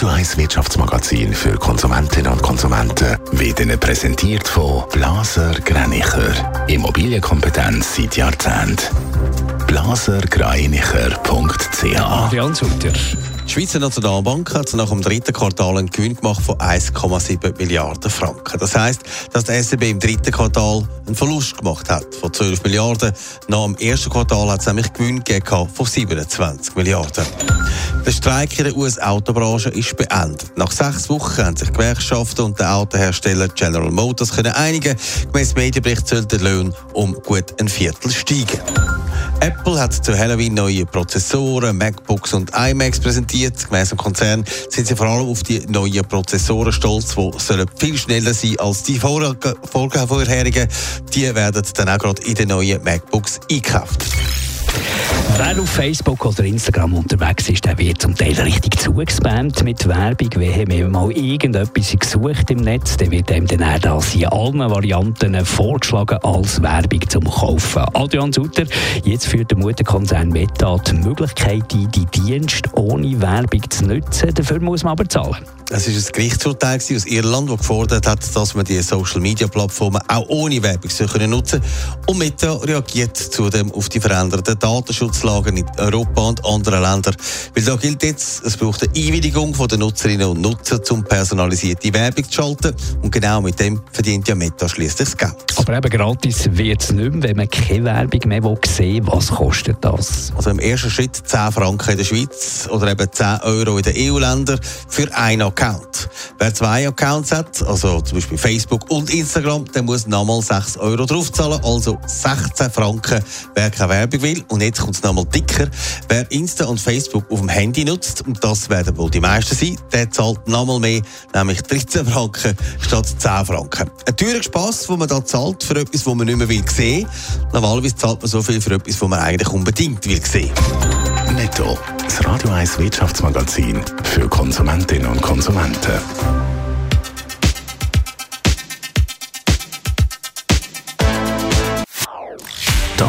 Radio 1 Wirtschaftsmagazin für Konsumentinnen und Konsumenten wird Ihnen präsentiert von Blaser Greinicher. Immobilienkompetenz seit Jahrzehnten. blasergreinicher.ch Adrian Sutter. Die Schweizer Nationalbank hat nach dem dritten Quartal einen Gewinn gemacht von 1,7 Milliarden Franken. Das heisst, dass die SEB im dritten Quartal einen Verlust gemacht hat von 12 Milliarden. Nach dem ersten Quartal hat es nämlich Gewinn gegeben von 27 Milliarden. Der Streik in der US-Autobranche ist beendet. Nach sechs Wochen haben sich Gewerkschaften und der Autohersteller General Motors können einigen. Gemäss Medienbericht soll der Lohn um gut ein Viertel steigen. Apple hat zu Halloween neue Prozessoren, MacBooks und iMacs präsentiert. Gemäss dem Konzern sind sie vor allem auf die neuen Prozessoren stolz, die viel schneller sein als die vorherigen. Die werden dann auch gerade in den neuen MacBooks eingekauft. Wer auf Facebook oder Instagram unterwegs ist, der wird zum Teil richtig zugespammt mit Werbung. Wenn man mal irgendetwas gesucht im Netz, dann wird einem dann das in allen Varianten vorgeschlagen als Werbung zum Kaufen. Adrian Sutter, jetzt führt der Mutterkonzern Meta die Möglichkeit ein, die Dienste ohne Werbung zu nutzen. Dafür muss man aber zahlen. Es war ein Gerichtsurteil aus Irland, das gefordert hat, dass man die Social-Media-Plattformen auch ohne Werbung können nutzen Und Meta reagiert zudem auf die veränderten Datenschutzlagen in Europa und anderen Ländern. Weil da gilt jetzt, es braucht eine Einwilligung der Nutzerinnen und Nutzer, um personalisierte Werbung zu schalten. Und genau mit dem verdient ja Meta schließlich das Geld. Aber eben gratis wird es nicht mehr, wenn man keine Werbung mehr sehen will. Was kostet das? Also im ersten Schritt 10 Franken in der Schweiz oder eben 10 Euro in den EU-Ländern für einen Account. Wer zwei Accounts hat, also zum Beispiel Facebook und Instagram, der muss nochmal 6 Euro draufzahlen, also 16 Franken, wer keine Werbung will. Und jetzt kommt es nochmal dicker. Wer Insta und Facebook auf dem Handy nutzt, und das werden wohl die meisten sein, der zahlt nochmal mehr, nämlich 13 Franken statt 10 Franken. Ein teurer Spass, den man da zahlt für etwas, das man nicht mehr will sehen. Normalerweise zahlt man so viel für etwas, das man eigentlich unbedingt will sehen. Netto, das Radio 1 Wirtschaftsmagazin für Konsumentinnen und Konsumenten.